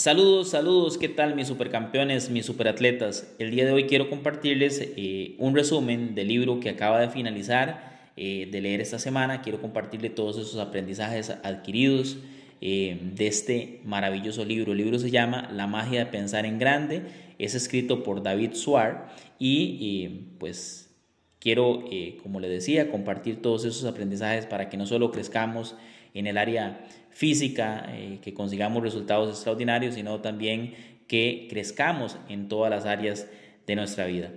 Saludos, saludos, ¿qué tal mis supercampeones, mis superatletas? El día de hoy quiero compartirles eh, un resumen del libro que acaba de finalizar eh, de leer esta semana. Quiero compartirle todos esos aprendizajes adquiridos eh, de este maravilloso libro. El libro se llama La magia de pensar en grande. Es escrito por David Suar y pues quiero, como le decía, compartir todos esos aprendizajes para que no solo crezcamos en el área física, eh, que consigamos resultados extraordinarios, sino también que crezcamos en todas las áreas de nuestra vida.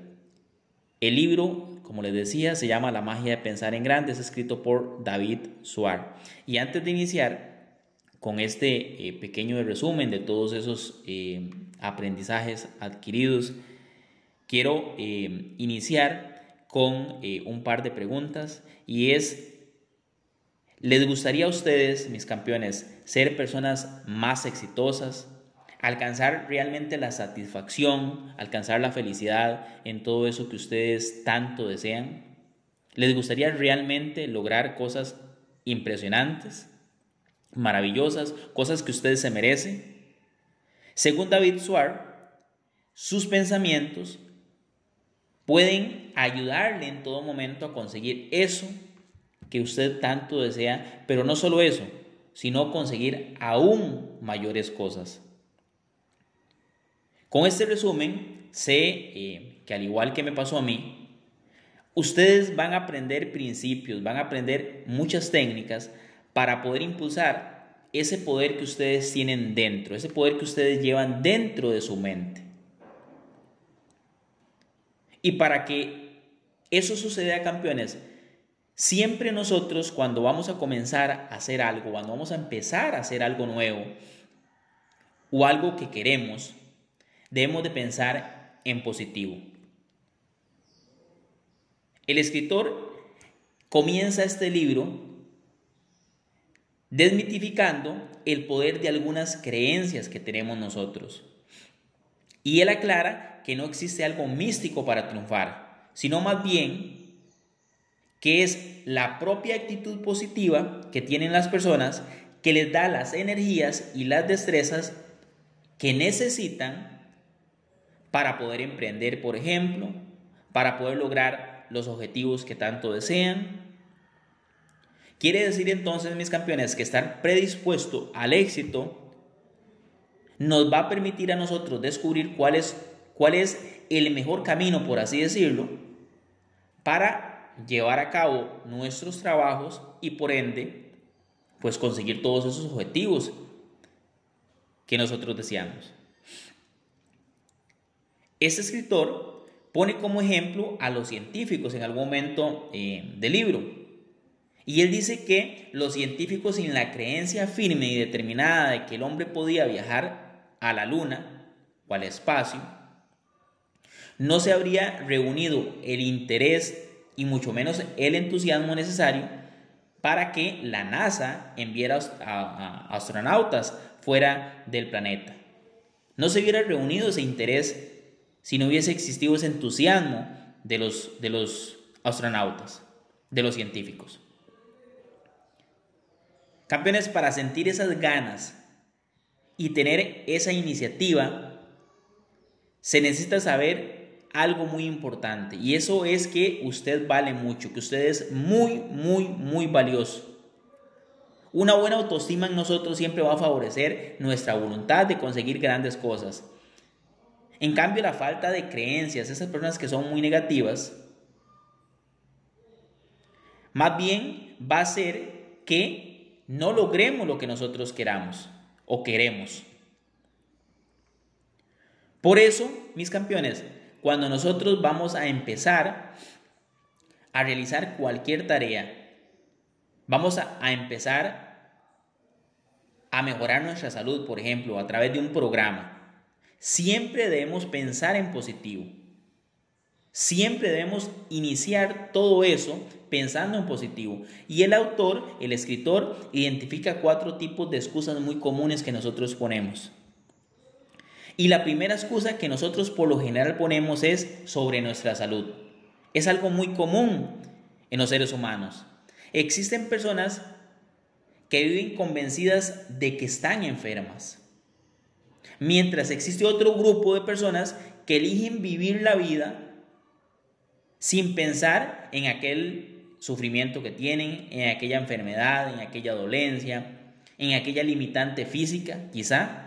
El libro, como les decía, se llama La magia de pensar en grande, es escrito por David Suar. Y antes de iniciar con este eh, pequeño resumen de todos esos eh, aprendizajes adquiridos, quiero iniciar con un par de preguntas y es ¿Les gustaría a ustedes, mis campeones, ser personas más exitosas? alcanzar realmente la satisfacción, alcanzar la felicidad en todo eso que ustedes tanto desean? ¿Les gustaría realmente lograr cosas impresionantes, maravillosas, cosas que ustedes se merecen? Según David Suar, sus pensamientos pueden ayudarle en todo momento a conseguir eso que usted tanto desea, pero no solo eso, sino conseguir aún mayores cosas. Con este resumen, sé eh, que al igual que me pasó a mí, ustedes van a aprender principios, van a aprender muchas técnicas para poder impulsar ese poder que ustedes tienen dentro, ese poder que ustedes llevan dentro de su mente. Y para que eso suceda, campeones, Siempre nosotros cuando vamos a comenzar a hacer algo, cuando vamos a empezar a hacer algo nuevo o algo que queremos, debemos de pensar en positivo. El escritor comienza este libro desmitificando el poder de algunas creencias que tenemos nosotros. Y él aclara que no existe algo místico para triunfar, sino más bien que es la propia actitud positiva que tienen las personas que les da las energías y las destrezas que necesitan para poder emprender, por ejemplo, para poder lograr los objetivos que tanto desean. Quiere decir entonces, mis campeones, que estar predispuesto al éxito nos va a permitir a nosotros descubrir cuál es, cuál es el mejor camino, por así decirlo, para llevar a cabo nuestros trabajos y por ende, pues conseguir todos esos objetivos que nosotros deseamos. Este escritor pone como ejemplo a los científicos en algún momento eh, del libro. Y él dice que los científicos sin la creencia firme y determinada de que el hombre podía viajar a la luna o al espacio, no se habría reunido el interés y mucho menos el entusiasmo necesario para que la NASA enviara a, astronautas fuera del planeta. No se hubiera reunido ese interés si no hubiese existido ese entusiasmo de los, de los astronautas, de los científicos. Campeones, para sentir esas ganas y tener esa iniciativa, se necesita saber algo muy importante y eso es que usted vale mucho, que usted es muy, muy, muy valioso. Una buena autoestima en nosotros siempre va a favorecer nuestra voluntad de conseguir grandes cosas. En cambio, la falta de creencias, esas personas que son muy negativas, más bien va a ser que no logremos lo que nosotros queramos o queremos. Por eso, mis campeones, cuando nosotros vamos a empezar a realizar cualquier tarea, vamos a, empezar a mejorar nuestra salud, por ejemplo, a través de un programa, siempre debemos pensar en positivo. Siempre debemos iniciar todo eso pensando en positivo. Y el autor, el escritor, identifica cuatro tipos de excusas muy comunes que nosotros ponemos. Y la primera excusa que nosotros por lo general ponemos es sobre nuestra salud. Es algo muy común en los seres humanos. Existen personas que viven convencidas de que están enfermas. Mientras existe otro grupo de personas que eligen vivir la vida sin pensar en aquel sufrimiento que tienen, en aquella enfermedad, en aquella dolencia, en aquella limitante física, quizá.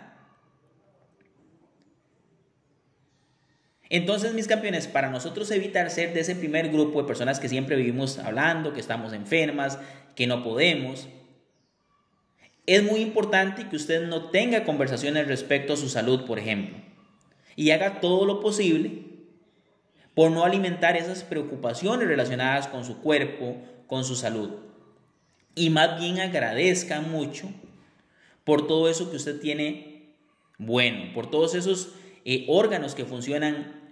Entonces, mis campeones, para nosotros evitar ser de ese primer grupo de personas que siempre vivimos hablando, que estamos enfermas, que no podemos, es muy importante que usted no tenga conversaciones respecto a su salud, por ejemplo, y haga todo lo posible por no alimentar esas preocupaciones relacionadas con su cuerpo, con su salud. Y más bien agradezca mucho por todo eso que usted tiene bueno, por todos esos eh, órganos que funcionan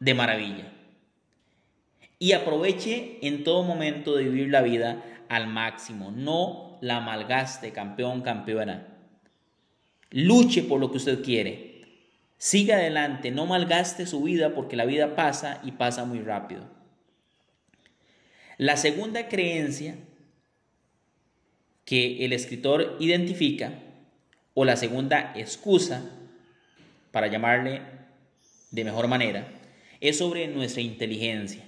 de maravilla. Y aproveche en todo momento de vivir la vida al máximo. No la malgaste, campeón, campeona. Luche por lo que usted quiere. Siga adelante, no malgaste su vida porque la vida pasa y pasa muy rápido. La segunda creencia que el escritor identifica, o la segunda excusa, para llamarle de mejor manera, es sobre nuestra inteligencia.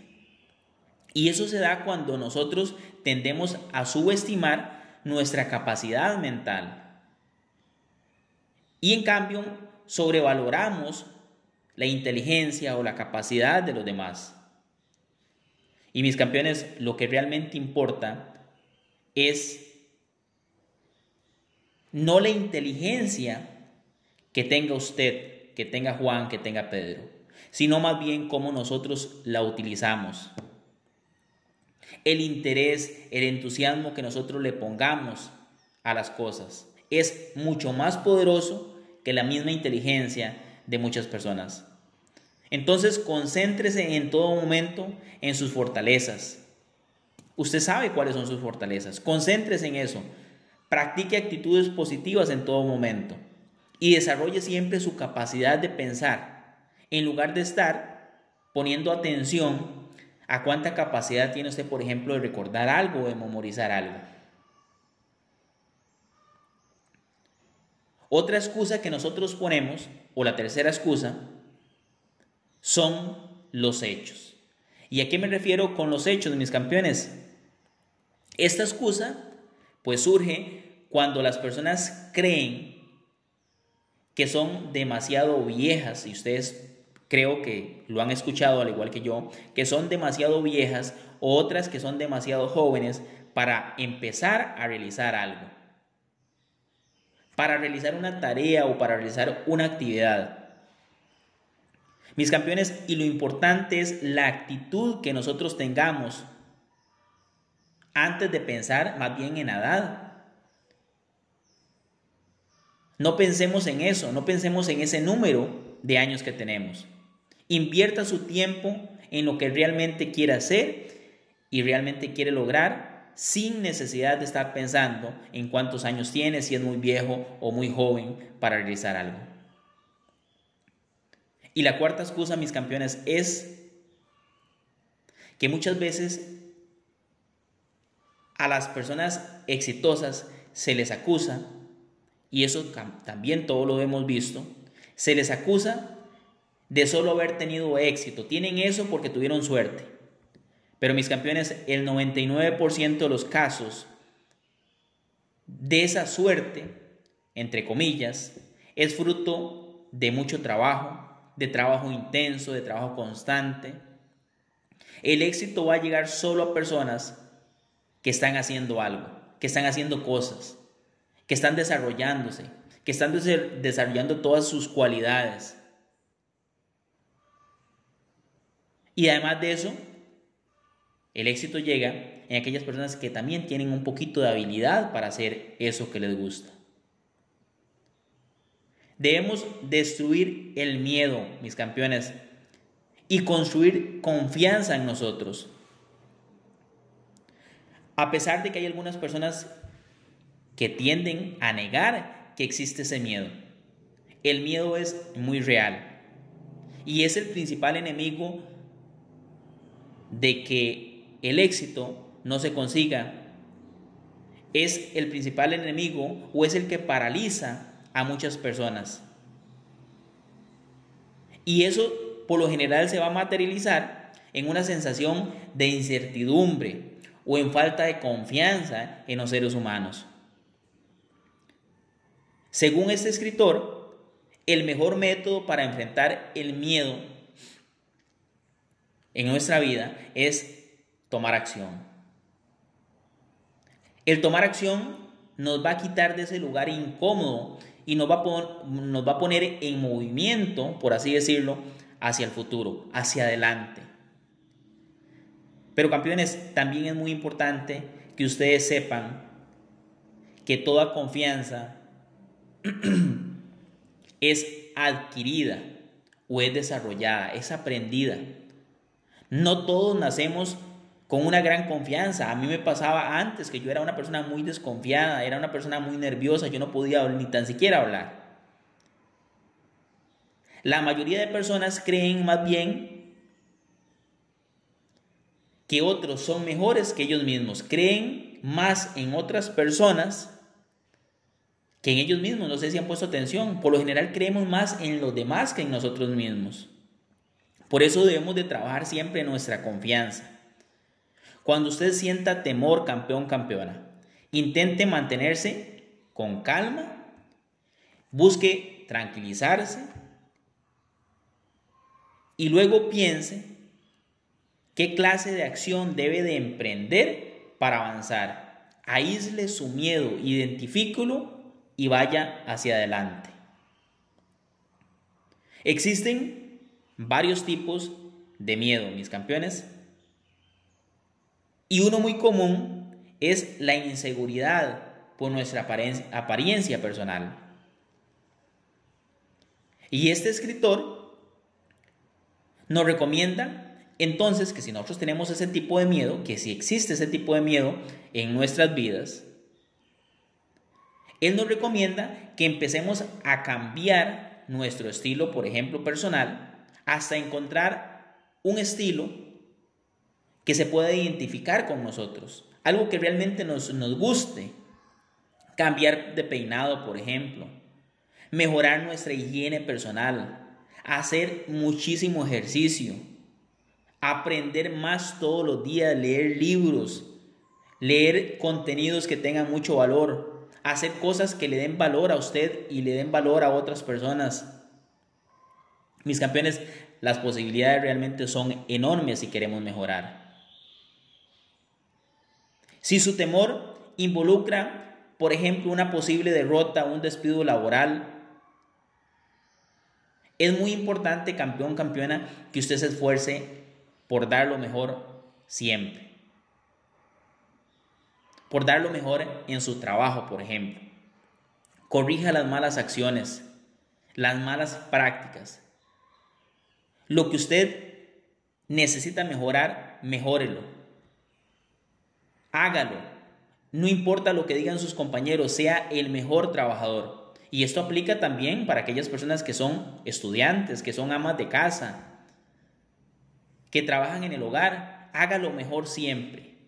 Y eso se da cuando nosotros tendemos a subestimar nuestra capacidad mental. Y en cambio, sobrevaloramos la inteligencia o la capacidad de los demás. Y mis campeones, lo que realmente importa es no la inteligencia que tenga usted, que tenga Juan, que tenga Pedro, sino más bien cómo nosotros la utilizamos el interés, el entusiasmo que nosotros le pongamos a las cosas. Es mucho más poderoso que la misma inteligencia de muchas personas. Entonces, concéntrese en todo momento en sus fortalezas. Usted sabe cuáles son sus fortalezas. Concéntrese en eso. Practique actitudes positivas en todo momento. Y desarrolle siempre su capacidad de pensar, en lugar de estar poniendo atención ¿A cuánta capacidad tiene usted, por ejemplo, de recordar algo o de memorizar algo? Otra excusa que nosotros ponemos, o la tercera excusa, son los hechos. ¿Y a qué me refiero con los hechos, mis campeones? Esta excusa, pues surge cuando las personas creen que son demasiado viejas, y ustedes creo que lo han escuchado al igual que yo, que son demasiado viejas, otras que son demasiado jóvenes para empezar a realizar algo, para realizar una tarea o para realizar una actividad. Mis campeones, y lo importante es la actitud que nosotros tengamos antes de pensar más bien en edad. No pensemos en eso, no pensemos en ese número de años que tenemos. Invierta su tiempo en lo que realmente quiere hacer y realmente quiere lograr sin necesidad de estar pensando en cuántos años tiene, si es muy viejo o muy joven para realizar algo. Y la cuarta excusa, mis campeones, es que muchas veces a las personas exitosas se les acusa, y eso también todo lo hemos visto, se les acusa de solo haber tenido éxito. Tienen eso porque tuvieron suerte. Pero mis campeones, el 99% de los casos de esa suerte, entre comillas, es fruto de mucho trabajo, de trabajo intenso, de trabajo constante. El éxito va a llegar solo a personas que están haciendo algo, que están haciendo cosas, que están desarrollándose, que están desarrollando todas sus cualidades, Y además de eso, el éxito llega en aquellas personas que también tienen un poquito de habilidad para hacer eso que les gusta. Debemos destruir el miedo, mis campeones, y construir confianza en nosotros. A pesar de que hay algunas personas que tienden a negar que existe ese miedo. El miedo es muy real y es el principal enemigo de que el éxito no se consiga es el principal enemigo o es el que paraliza a muchas personas. Y eso por lo general se va a materializar en una sensación de incertidumbre o en falta de confianza en los seres humanos. Según este escritor, el mejor método para enfrentar el miedo en nuestra vida es tomar acción. El tomar acción nos va a quitar de ese lugar incómodo y nos va, a nos va a poner en movimiento, por así decirlo, hacia el futuro, hacia adelante. Pero campeones, también es muy importante que ustedes sepan que toda confianza es adquirida o es desarrollada, es aprendida. No todos nacemos con una gran confianza. A mí me pasaba antes que yo era una persona muy desconfiada, era una persona muy nerviosa, yo no podía ni tan siquiera hablar. La mayoría de personas creen más bien que otros son mejores que ellos mismos. Creen más en otras personas que en ellos mismos. No sé si han puesto atención. Por lo general creemos más en los demás que en nosotros mismos. Por eso debemos de trabajar siempre nuestra confianza. Cuando usted sienta temor, campeón, campeona, intente mantenerse con calma, busque tranquilizarse y luego piense qué clase de acción debe de emprender para avanzar. Aísle su miedo, identifícalo y vaya hacia adelante. Existen varios tipos de miedo, mis campeones. Y uno muy común es la inseguridad por nuestra apariencia personal. Y este escritor nos recomienda entonces que si nosotros tenemos ese tipo de miedo, que si existe ese tipo de miedo en nuestras vidas, él nos recomienda que empecemos a cambiar nuestro estilo, por ejemplo, personal, hasta encontrar un estilo que se pueda identificar con nosotros, algo que realmente nos, nos guste. Cambiar de peinado, por ejemplo, mejorar nuestra higiene personal, hacer muchísimo ejercicio, aprender más todos los días, leer libros, leer contenidos que tengan mucho valor, hacer cosas que le den valor a usted y le den valor a otras personas. Mis campeones, las posibilidades realmente son enormes si queremos mejorar. Si su temor involucra, por ejemplo, una posible derrota, un despido laboral, es muy importante, campeón, campeona, que usted se esfuerce por dar lo mejor siempre. Por dar lo mejor en su trabajo, por ejemplo. Corrija las malas acciones, las malas prácticas, lo que usted necesita mejorar, mejórelo. Hágalo. No importa lo que digan sus compañeros, sea el mejor trabajador. Y esto aplica también para aquellas personas que son estudiantes, que son amas de casa, que trabajan en el hogar. Hágalo mejor siempre.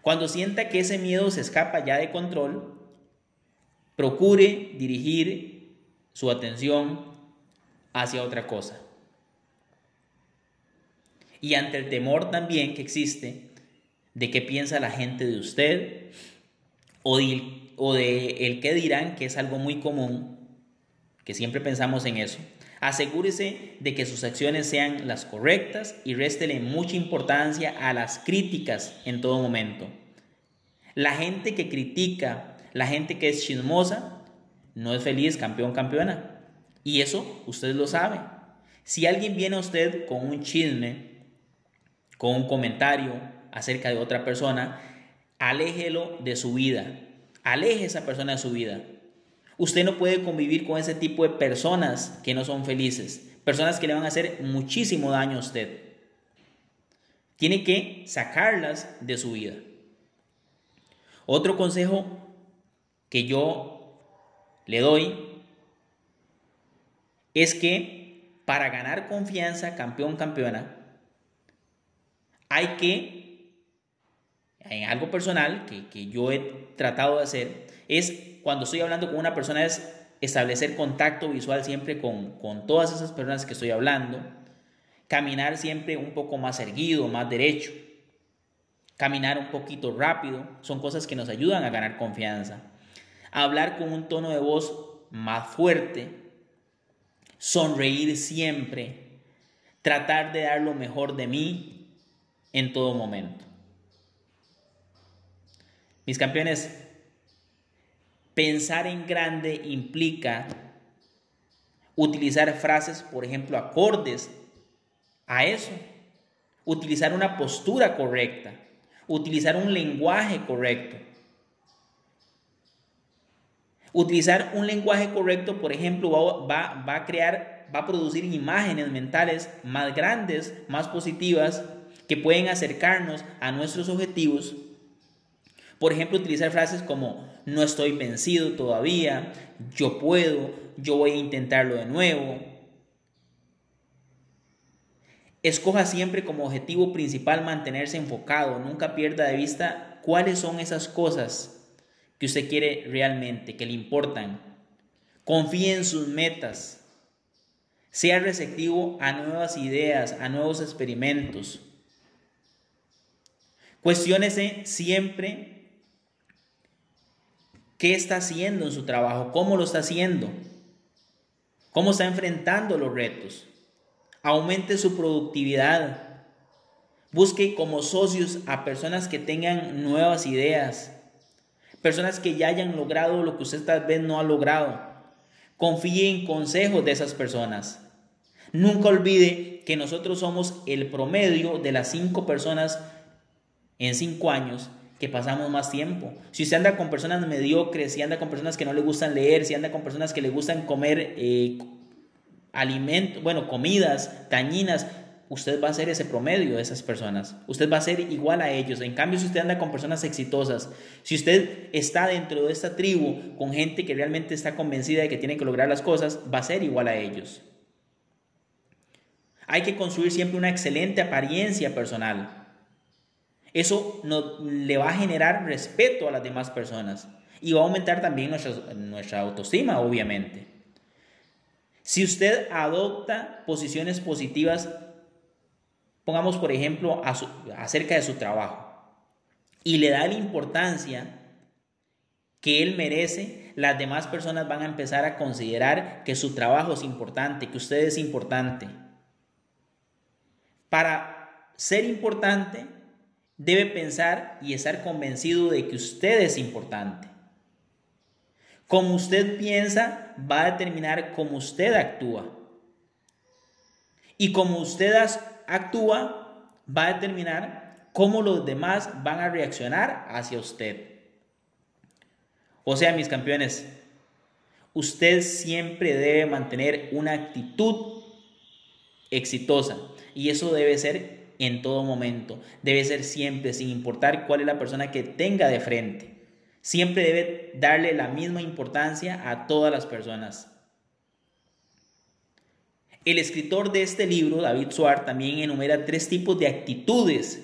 Cuando sienta que ese miedo se escapa ya de control, procure dirigir su atención hacia otra cosa. Y ante el temor también que existe de qué piensa la gente de usted o de, o de el qué dirán, que es algo muy común, que siempre pensamos en eso, asegúrese de que sus acciones sean las correctas y réstele mucha importancia a las críticas en todo momento. La gente que critica, la gente que es chismosa, no es feliz, campeón, campeona. Y eso usted lo sabe. Si alguien viene a usted con un chisme, con un comentario acerca de otra persona, aléjelo de su vida. Aleje esa persona de su vida. Usted no puede convivir con ese tipo de personas que no son felices, personas que le van a hacer muchísimo daño a usted. Tiene que sacarlas de su vida. Otro consejo que yo le doy es que para ganar confianza, campeón, campeona, hay que, en algo personal que, yo he tratado de hacer, es cuando estoy hablando con una persona, es establecer contacto visual siempre con, con todas esas personas que estoy hablando, caminar siempre un poco más erguido, más derecho, caminar un poquito rápido, son cosas que nos ayudan a ganar confianza. Hablar con un tono de voz más fuerte, sonreír siempre, tratar de dar lo mejor de mí en todo momento. Mis campeones, pensar en grande implica utilizar frases, por ejemplo, acordes a eso, utilizar una postura correcta, utilizar un lenguaje correcto. Utilizar un lenguaje correcto, por ejemplo, va, va, a crear, va a producir imágenes mentales más grandes, más positivas, que pueden acercarnos a nuestros objetivos. Por ejemplo, utilizar frases como no estoy vencido todavía, yo puedo, yo voy a intentarlo de nuevo. Escoja siempre como objetivo principal mantenerse enfocado, nunca pierda de vista cuáles son esas cosas que usted quiere realmente, que le importan. Confíe en sus metas. Sea receptivo a nuevas ideas, a nuevos experimentos. Cuestiónese siempre qué está haciendo en su trabajo, cómo lo está haciendo, cómo está enfrentando los retos. Aumente su productividad. Busque como socios a personas que tengan nuevas ideas, personas que ya hayan logrado lo que usted tal vez no ha logrado. Confíe en consejos de esas personas. Nunca olvide que nosotros somos el promedio de las cinco personas en cinco años que pasamos más tiempo. Si usted anda con personas mediocres, si anda con personas que no le gustan leer, si anda con personas que le gustan comer eh, alimentos, bueno, comidas dañinas, usted va a ser ese promedio de esas personas. Usted va a ser igual a ellos. En cambio, si usted anda con personas exitosas, si usted está dentro de esta tribu con gente que realmente está convencida de que tiene que lograr las cosas, va a ser igual a ellos. Hay que construir siempre una excelente apariencia personal. Eso le va a generar respeto a las demás personas y va a aumentar también nuestra, nuestra autoestima, obviamente. Si usted adopta posiciones positivas pongamos por ejemplo acerca de su trabajo, y le da la importancia que él merece, las demás personas van a empezar a considerar que su trabajo es importante, que usted es importante. Para ser importante, debe pensar y estar convencido de que usted es importante. Como usted piensa, va a determinar cómo usted actúa. Y como usted actúa va a determinar cómo los demás van a reaccionar hacia usted. O sea, mis campeones, usted siempre debe mantener una actitud exitosa y eso debe ser en todo momento, debe ser siempre, sin importar cuál es la persona que tenga de frente. Siempre debe darle la misma importancia a todas las personas. El escritor de este libro, David Suar, también enumera tres tipos de actitudes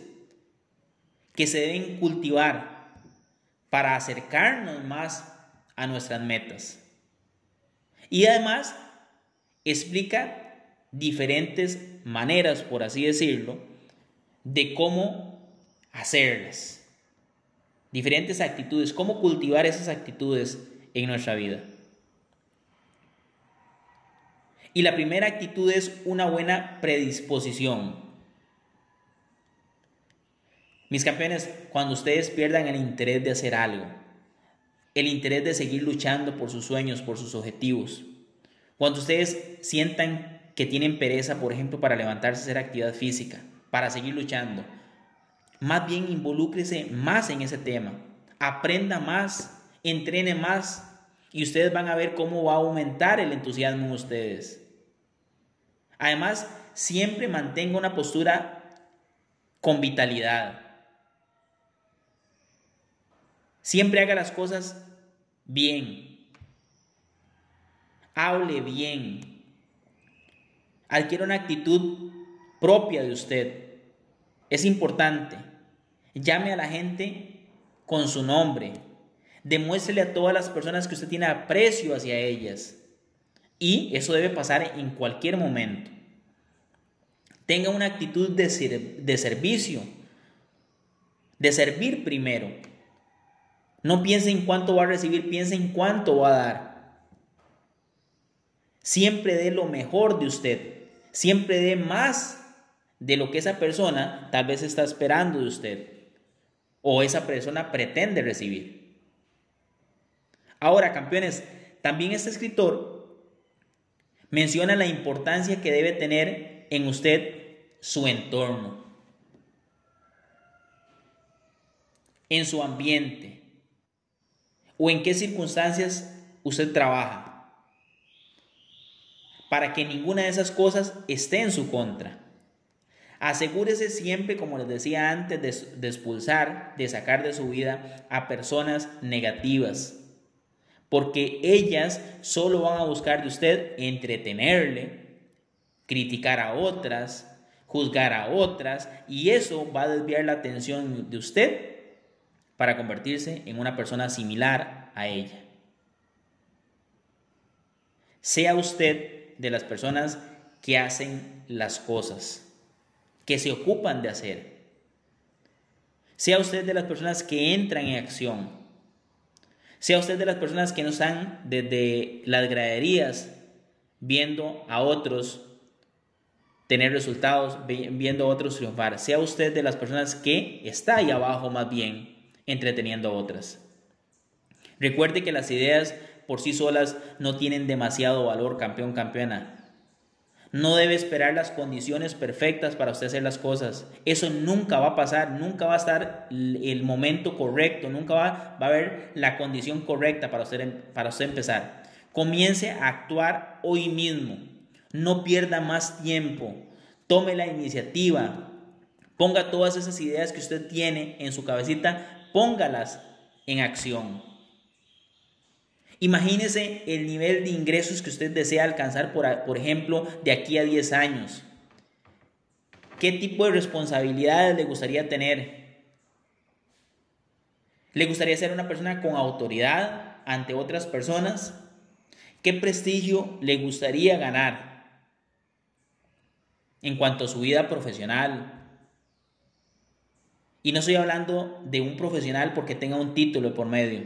que se deben cultivar para acercarnos más a nuestras metas. Y además explica diferentes maneras, por así decirlo, de cómo hacerlas. Diferentes actitudes, cómo cultivar esas actitudes en nuestra vida. Y la primera actitud es una buena predisposición. Mis campeones, cuando ustedes pierdan el interés de hacer algo, el interés de seguir luchando por sus sueños, por sus objetivos, cuando ustedes sientan que tienen pereza, por ejemplo, para levantarse a hacer actividad física, para seguir luchando, más bien involúcrese más en ese tema, aprenda más, entrene más y ustedes van a ver cómo va a aumentar el entusiasmo en ustedes. Además, siempre mantenga una postura con vitalidad. Siempre haga las cosas bien. Hable bien. Adquiera una actitud propia de usted. Es importante. Llame a la gente con su nombre. Demuéstrele a todas las personas que usted tiene aprecio hacia ellas. Y eso debe pasar en cualquier momento. Tenga una actitud de, de servicio, de servir primero. No piense en cuánto va a recibir, piense en cuánto va a dar. Siempre dé lo mejor de usted. Siempre dé más de lo que esa persona tal vez está esperando de usted o esa persona pretende recibir. Ahora, campeones, también este escritor menciona la importancia que debe tener en usted su entorno, en su ambiente o en qué circunstancias usted trabaja, para que ninguna de esas cosas esté en su contra. Asegúrese siempre, como les decía antes, de, expulsar, de sacar de su vida a personas negativas, porque ellas solo van a buscar de usted entretenerle, criticar a otras, juzgar a otras, y eso va a desviar la atención de usted para convertirse en una persona similar a ella. Sea usted de las personas que hacen las cosas que se ocupan de hacer. Sea usted de las personas que entran en acción. Sea usted de las personas que no están desde las graderías viendo a otros tener resultados, viendo a otros triunfar. Sea usted de las personas que está ahí abajo más bien entreteniendo a otras. Recuerde que las ideas por sí solas no tienen demasiado valor, campeón, campeona. No debe esperar las condiciones perfectas para usted hacer las cosas. Eso nunca va a pasar, nunca va a estar el momento correcto, nunca va, a haber la condición correcta para usted, para usted empezar. Comience a actuar hoy mismo. No pierda más tiempo. Tome la iniciativa. Ponga todas esas ideas que usted tiene en su cabecita, póngalas en acción. Imagínese el nivel de ingresos que usted desea alcanzar, por, por ejemplo, de aquí a 10 años. ¿Qué tipo de responsabilidades le gustaría tener? ¿Le gustaría ser una persona con autoridad ante otras personas? ¿Qué prestigio le gustaría ganar en cuanto a su vida profesional? Y no estoy hablando de un profesional porque tenga un título por medio.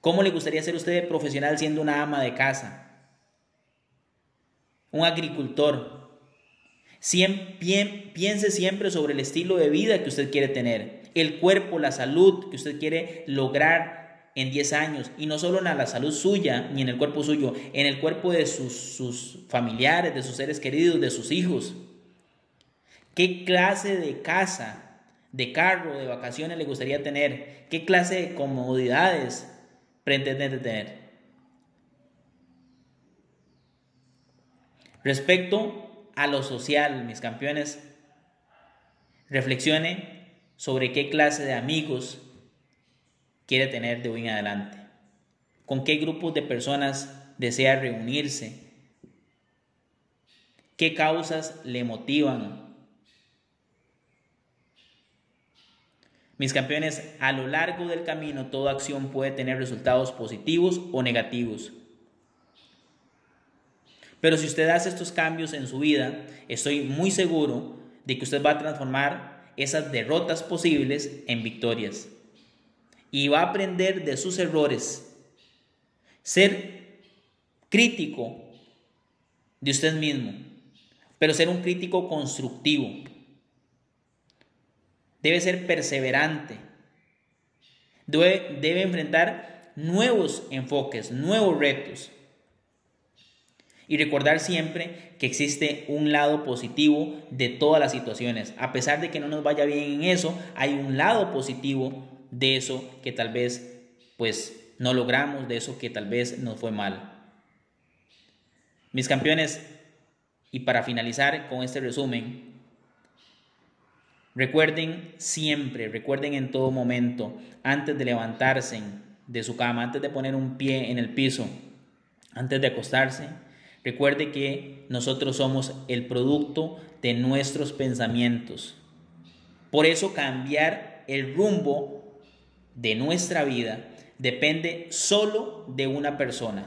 ¿Cómo le gustaría ser usted profesional siendo una ama de casa? Un agricultor. piense siempre sobre el estilo de vida que usted quiere tener, el cuerpo, la salud que usted quiere lograr en 10 años, y no solo en la salud suya ni en el cuerpo suyo, en el cuerpo de sus, sus familiares, de sus seres queridos, de sus hijos. ¿Qué clase de casa, de carro, de vacaciones le gustaría tener? ¿Qué clase de comodidades pretende tener. Respecto a lo social, mis campeones, reflexione sobre qué clase de amigos quiere tener de hoy en adelante, con qué grupos de personas desea reunirse, qué causas le motivan Mis campeones, a lo largo del camino toda acción puede tener resultados positivos o negativos. Pero si usted hace estos cambios en su vida, estoy muy seguro de que usted va a transformar esas derrotas posibles en victorias. Y va a aprender de sus errores. Ser crítico de usted mismo, pero ser un crítico constructivo debe ser perseverante, debe, debe enfrentar nuevos enfoques, nuevos retos. Y recordar siempre que existe un lado positivo de todas las situaciones. A pesar de que no nos vaya bien en eso, hay un lado positivo de eso que tal vez pues no logramos, de eso que tal vez nos fue mal. Mis campeones, y para finalizar con este resumen, Recuerden siempre, recuerden en todo momento, antes de levantarse de su cama, antes de poner un pie en el piso, antes de acostarse, recuerde que nosotros somos el producto de nuestros pensamientos. Por eso cambiar el rumbo de nuestra vida depende solo de una persona.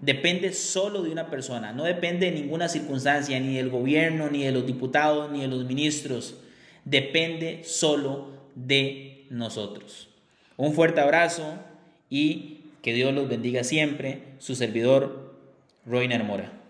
Depende solo de una persona. No depende de ninguna circunstancia, ni del gobierno, ni de los diputados, ni de los ministros. Depende solo de nosotros. Un fuerte abrazo y que Dios los bendiga siempre. Su servidor, Roiner Mora.